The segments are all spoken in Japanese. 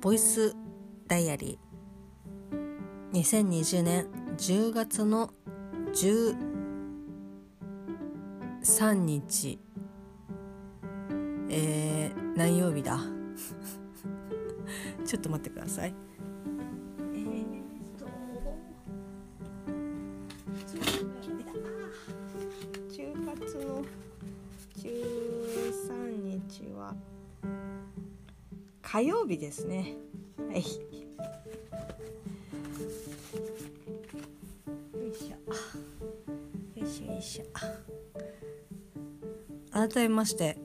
ボイスダイアリー。2020年10月の13日。えー、何曜日だ？ちょっと待ってください。火曜日ですね。はい。よいしょ。よいしょよいしょ。改めまして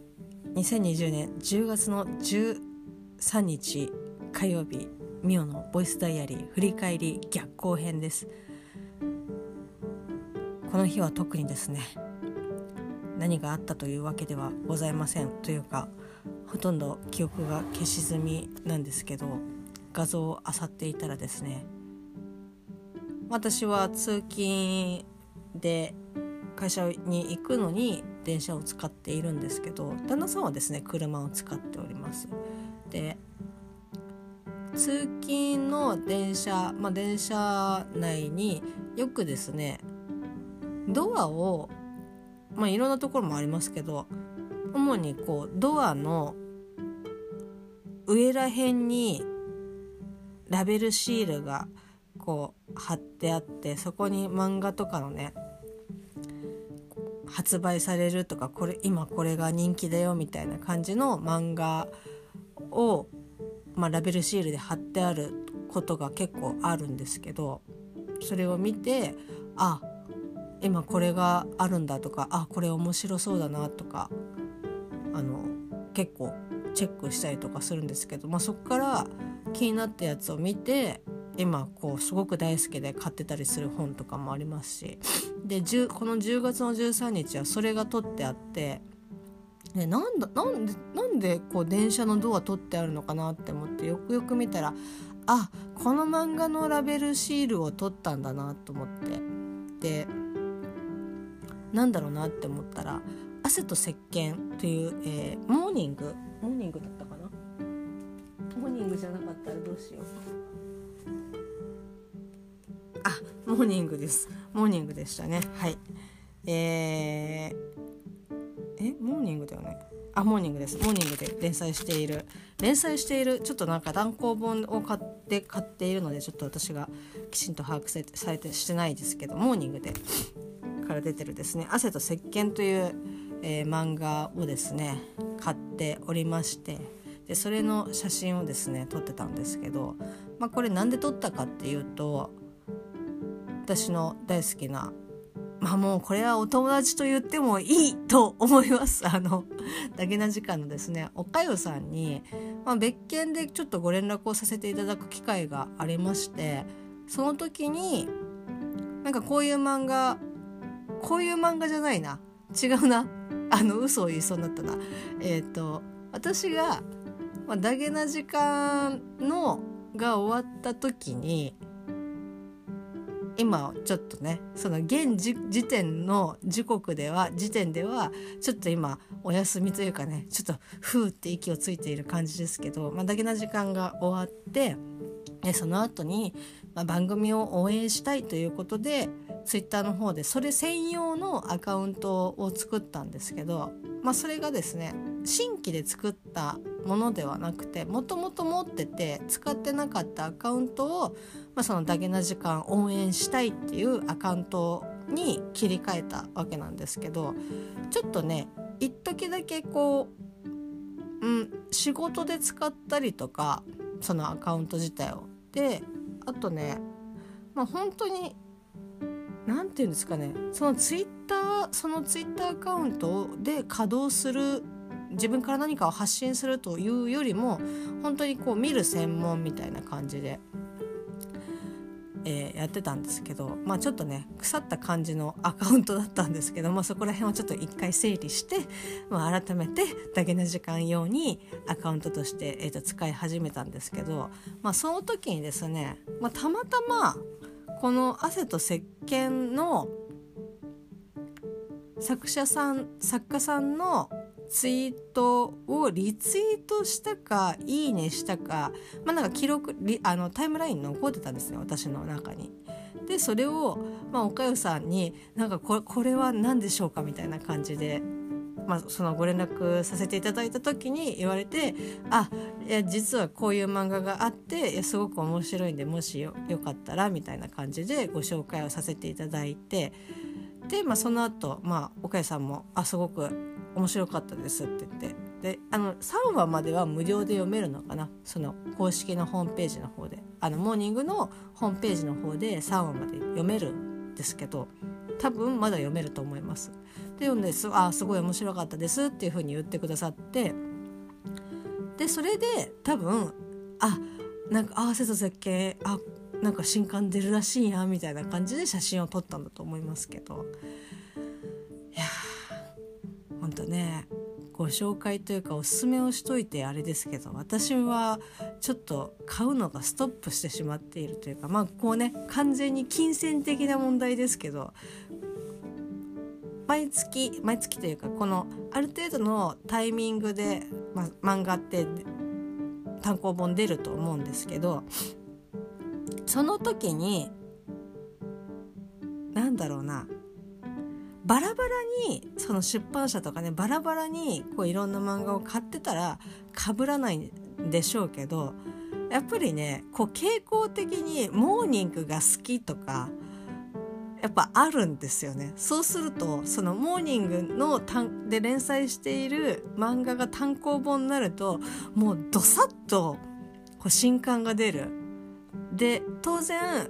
2020年10月の13日火曜日ミオのボイスダイアリー振り返り逆行編です。この日は特にですね何があったというわけではございませんというかほとんど記憶が消し済みなんですけど画像を漁っていたらですね私は通勤で会社に行くのに電車を使っているんですけど旦那さんはですね車を使っております。で通勤の電車、まあ、電車内によくですねドアをまあいろんなところもありますけど主にこうドアの上ら辺にラベルシールがこう貼ってあってそこに漫画とかのね発売されるとかこれ今これが人気だよみたいな感じの漫画を、まあ、ラベルシールで貼ってあることが結構あるんですけどそれを見てあ今これがあるんだとかあこれ面白そうだなとかあの結構チェックしたりとかするんですけど、まあ、そこから気になったやつを見て今こうすごく大好きで買ってたりする本とかもありますしでこの10月の13日はそれが取ってあってでなんだなんでなんでこう電車のドア取ってあるのかなって思ってよくよく見たらあこの漫画のラベルシールを取ったんだなと思ってでなんだろうなって思ったら「汗と石鹸という、えー、モーニング。モーニングだったかな？モーニングじゃなかったらどうしよう。あモーニングです。モーニングでしたね。はい。えー、えモーニングだよね。あモーニングです。モーニングで連載している。連載しているちょっとなんか単行本を買って買っているのでちょっと私がきちんと把握されてしてないですけどモーニングでから出てるですね「汗と石鹸という、えー、漫画をですね買っておりましてでそれの写真をですね撮ってたんですけど、まあ、これ何で撮ったかっていうと私の大好きなまあもうこれはお友達と言ってもいいと思います。あの、だけな時間のですね、おかゆさんに、まあ、別件でちょっとご連絡をさせていただく機会がありまして、その時に、なんかこういう漫画、こういう漫画じゃないな。違うな。あの、嘘を言いそうになったな。えっ、ー、と、私が、まあ、ダゲな時間のが終わった時に今ちょっとねその現時点の時刻では時点ではちょっと今お休みというかねちょっとふーって息をついている感じですけど、まあ、だけな時間が終わってでその後に、まあ、番組を応援したいということでツイッターの方でそれ専用のアカウントを作ったんですけど、まあ、それがですね新規で作ったものではなくてもともと持ってて使ってなかったアカウントを、まあ、そのダゲな時間応援したいっていうアカウントに切り替えたわけなんですけどちょっとね一時だけこう、うん、仕事で使ったりとかそのアカウント自体を。であとねまあ本当に何て言うんですかね。そのツイッターそのツイッターアカウントで稼働する自分から何かを発信するというよりも本当にこう見る専門みたいな感じで、えー、やってたんですけどまあちょっとね腐った感じのアカウントだったんですけど、まあ、そこら辺をちょっと一回整理して、まあ、改めてだけの時間用にアカウントとして、えー、と使い始めたんですけど、まあ、その時にですね、まあ、たまたまこの「汗と石鹸の作者さん作家さんのツイートをリツイートしたかいいねしたかまあなんか記録あのタイムラインに残ってたんですね私の中に。でそれを、まあ、おかゆさんに「なんかここれは何でしょうか?」みたいな感じでまあ、そのご連絡させていただいた時に言われて「あいや実はこういう漫画があってすごく面白いんでもしよよかったら」みたいな感じでご紹介をさせていただいてで、まあ、その後、まあ岡谷さんも「あすごく面白かったです」って言ってであの3話までは無料で読めるのかな？その公式のホームページの方であのモーニングのホームページの方で3話まで読めるんですけど多分まだ読めると思います。で読んですあすごい面白かったですっていうふうに言ってくださってでそれで多分あなんか合わせた絶景あなんか新刊出るらしいやみたいな感じで写真を撮ったんだと思いますけど。いやーほんとねご紹介というかおすすめをしといてあれですけど私はちょっと買うのがストップしてしまっているというかまあこうね完全に金銭的な問題ですけど毎月毎月というかこのある程度のタイミングで、まあ、漫画って単行本出ると思うんですけどその時に何だろうなバラバラにその出版社とかねバラバラにこういろんな漫画を買ってたら被らないんでしょうけどやっぱりねこう傾向的にモーニングが好きとかやっぱあるんですよね。そうするとそのモーニングので連載している漫画が単行本になるともうどさっとこう新刊が出る。で当然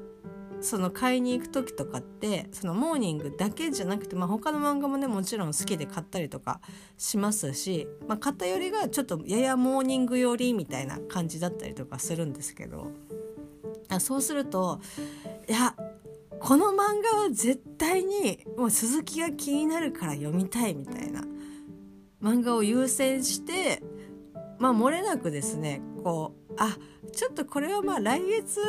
その買いに行く時とかってそのモーニングだけじゃなくて、まあ、他の漫画もねもちろん好きで買ったりとかしますし、まあ、買ったよりがちょっとややモーニング寄りみたいな感じだったりとかするんですけど。そうするといやこの漫画は絶対にもう鈴木が気になるから読みたいみたいな。漫画を優先してまあ漏れなくですねこうあちょっとこれはまあ来月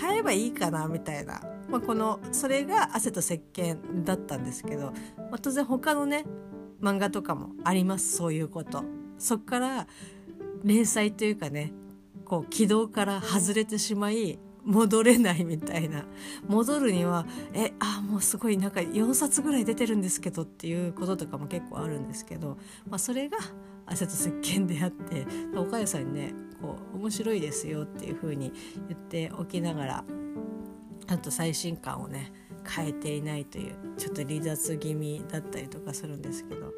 買えばいいかなみたいな、まあ、このそれが汗と石鹸だったんですけど、まあ、当然他のね漫画とかもありますそういうこと。そっから連載というかねこう軌道から外れてしまい戻れないみたいな。戻るにはえあもうすごいなんか4冊ぐらい出てるんですけどっていうこととかも結構あるんですけど、まあ、それが汗と石鹸であって岡谷さんにねこう面白いですよっていう風に言っておきながらあと最新刊をね変えていないというちょっと離脱気味だったりとかするんですけど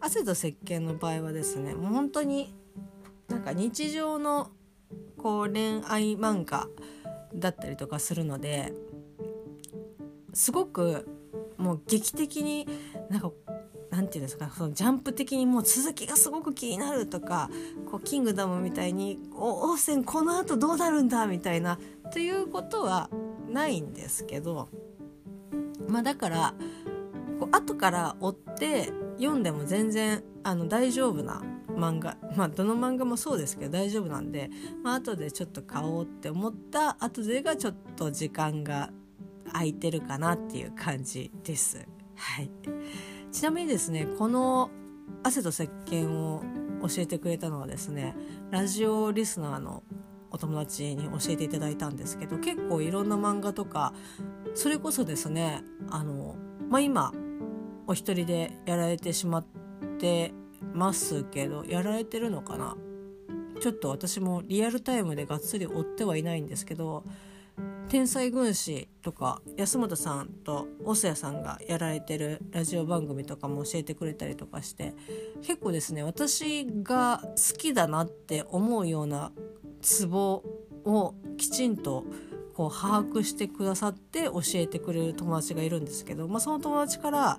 汗と石鹸の場合はですねもう本当になんか日常のこう恋愛漫画だったりとかするのですごくもう劇的になんかなんていうんですかそのジャンプ的にもう続きがすごく気になるとかこうキングダムみたいにお王戦このあとどうなるんだみたいなということはないんですけどまあだからこう後から追って読んでも全然あの大丈夫な漫画まあどの漫画もそうですけど大丈夫なんで、まあ後でちょっと買おうって思った後でがちょっと時間が空いてるかなっていう感じです。はい、ちなみにですねこの「汗と石鹸を教えてくれたのはですねラジオリスナーのお友達に教えていただいたんですけど結構いろんな漫画とかそれこそですねあの、まあ、今お一人でやられてしまってますけどやられてるのかな？ちょっと私もリアルタイムでがっつり追ってはいないんですけど「天才軍師」とか安本さんと細谷さんがやられてるラジオ番組とかも教えてくれたりとかして結構ですね私が好きだなって思うようなツボをきちんとこう把握してくださって教えてくれる友達がいるんですけど、まあ、その友達から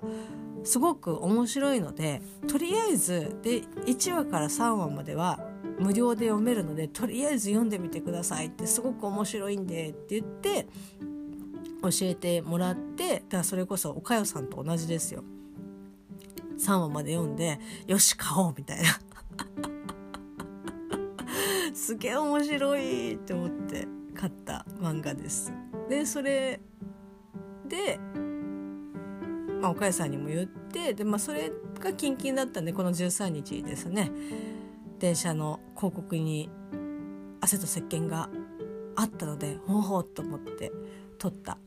すごく面白いのでとりあえずで1話から3話までは無料で読めるのでとりあえず読んでみてくださいってすごく面白いんでって言って教えてもらってだからそれこそおかよさんと同じですよ。3話まで読んでよし買おうみたいな。すげえ面白いって思って買った漫画です。でそれでまあ、岡谷さんにも言ってで、まあ、それがキンキンだったんでこの13日ですね。電車の広告に汗と石鹸があったのでほうほうと思って撮った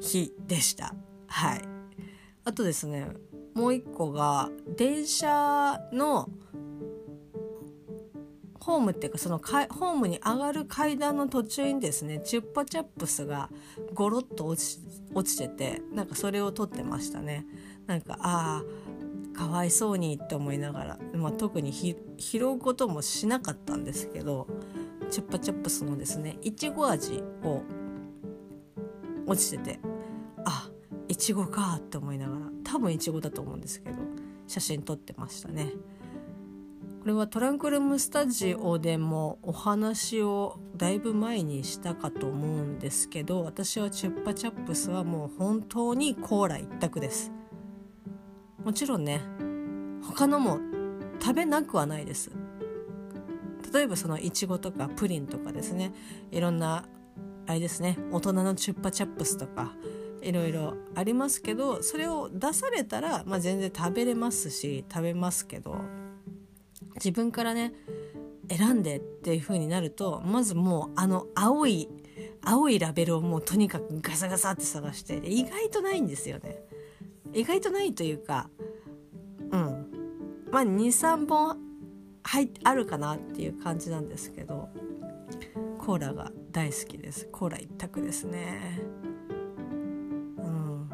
日でした。はい。あとですねもう一個が電車のホームっていうかそのホームに上がる階段の途中にですねチュッパチャップスがゴロッと落ち落ちててなんかそれを撮ってましたねなんかああかわいそうにって思いながら、まあ、特に拾うこともしなかったんですけどチュッパチャップスのですねいちご味を落ちててあいちごかって思いながら多分いちごだと思うんですけど写真撮ってましたね。これはトランクルームスタジオでもお話をだいぶ前にしたかと思うんですけど私はチュッパチャップスはもう本当にコーラ一択です。もちろんね他のも食べなくはないです。例えばそのいちごとかプリンとかですね。いろんなあれですね大人のチュッパチャップスとかいろいろありますけどそれを出されたら、まあ、全然食べれますし食べますけど。自分からね選んでっていう風になるとまずもうあの青い青いラベルをもうとにかくガサガサって探して意外とないんですよね。意外とないというかうん。まあ23本入あるかなっていう感じなんですけどコーラが大好きです。コーラ一択ですね。うん。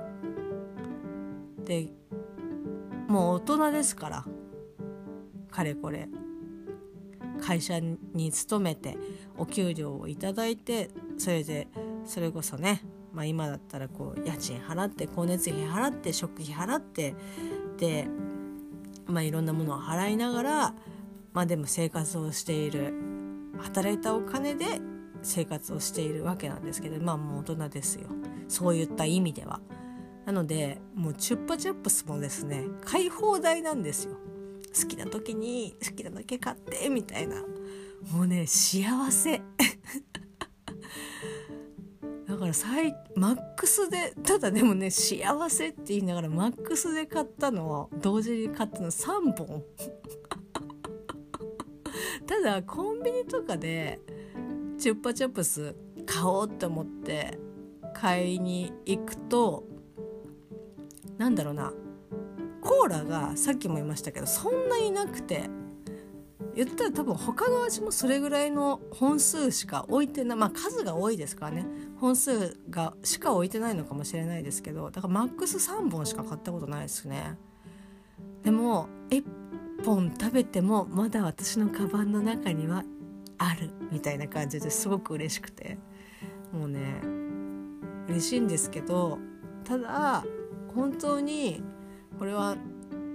でもう大人ですからかれこれ会社に勤めてお給料をいただいてそれでそれこそね、まあ、今だったらこう家賃払って光熱費払って食費払ってで、まあ、いろんなものを払いながら、まあ、でも生活をしている働いたお金で生活をしているわけなんですけどまあもう大人ですよそういった意味では。なのでもうチュッパチャップスもですね買い放題なんですよ。好きな時に好きなだけ買ってみたいな。もうね幸せ。だから最マックスでただでもね幸せって言いながらマックスで買ったのを同時に買ったの3本。ただコンビニとかでチュッパチャップス買おうって思って買いに行くとなんだろうな。コーラがさっきも言いましたけどそんなになくて言ったら多分他の味もそれぐらいの本数しか置いてないまあ数が多いですからね。本数がしか置いてないのかもしれないですけどだからマックス3本しか買ったことないですね。でも1本食べてもまだ私のカバンの中にはあるみたいな感じですごく嬉しくて。もうね嬉しいんですけどただ本当にこれは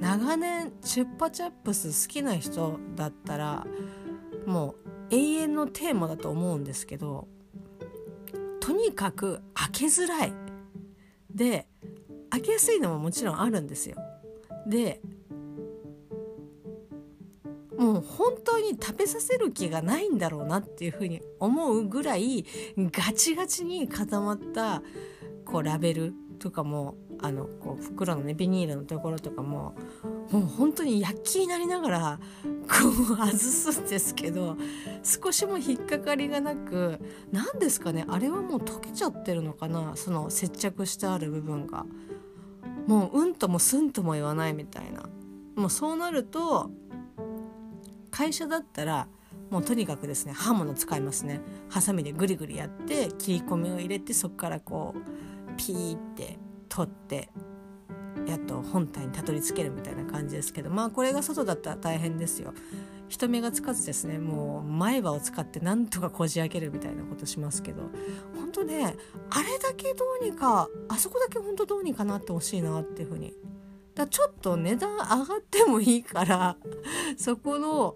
長年チュッパチャップス好きな人だったらもう永遠のテーマだと思うんですけどとにかく開けづらいで開けやすいのももちろんあるんですよ。でもう本当に食べさせる気がないんだろうなっていうふうに思うぐらいガチガチに固まったこうラベルとかもあのこう袋のねビニールのところとかももう本当に焼きになりながらこう外すんですけど少しも引っかかりがなく何ですかねあれはもう溶けちゃってるのかなその接着してある部分が。もううんともすんとも言わないみたいな。もうそうなると会社だったらもうとにかくですね刃物使いますね。ハサミでグリグリやって切り込みを入れてそこからこうピーって取ってやっと本体にたどり着けるみたいな感じですけどまあこれが外だったら大変ですよ。人目がつかずですねもう前歯を使ってなんとかこじ開けるみたいなことしますけど本当ねあれだけどうにかあそこだけ本当どうにかなってほしいなっていうふうにだちょっと値段上がってもいいから そこの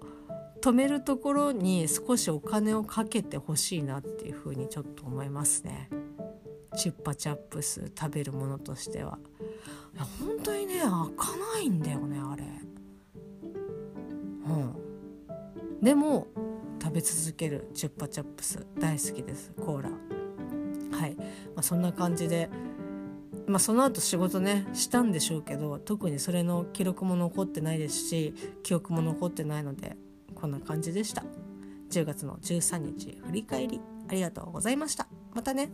止めるところに少しお金をかけてほしいなっていうふうにちょっと思いますね。チュッパチャップス食べるものとしては。本当にね開かないんだよねあれ。うん。でも食べ続けるチュッパチャップス大好きですコーラ。はい、まあ、そんな感じでまあ、その後仕事ねしたんでしょうけど特にそれの記録も残ってないですし記憶も残ってないのでこんな感じでした。10月の13日振り返りありがとうございました。またね。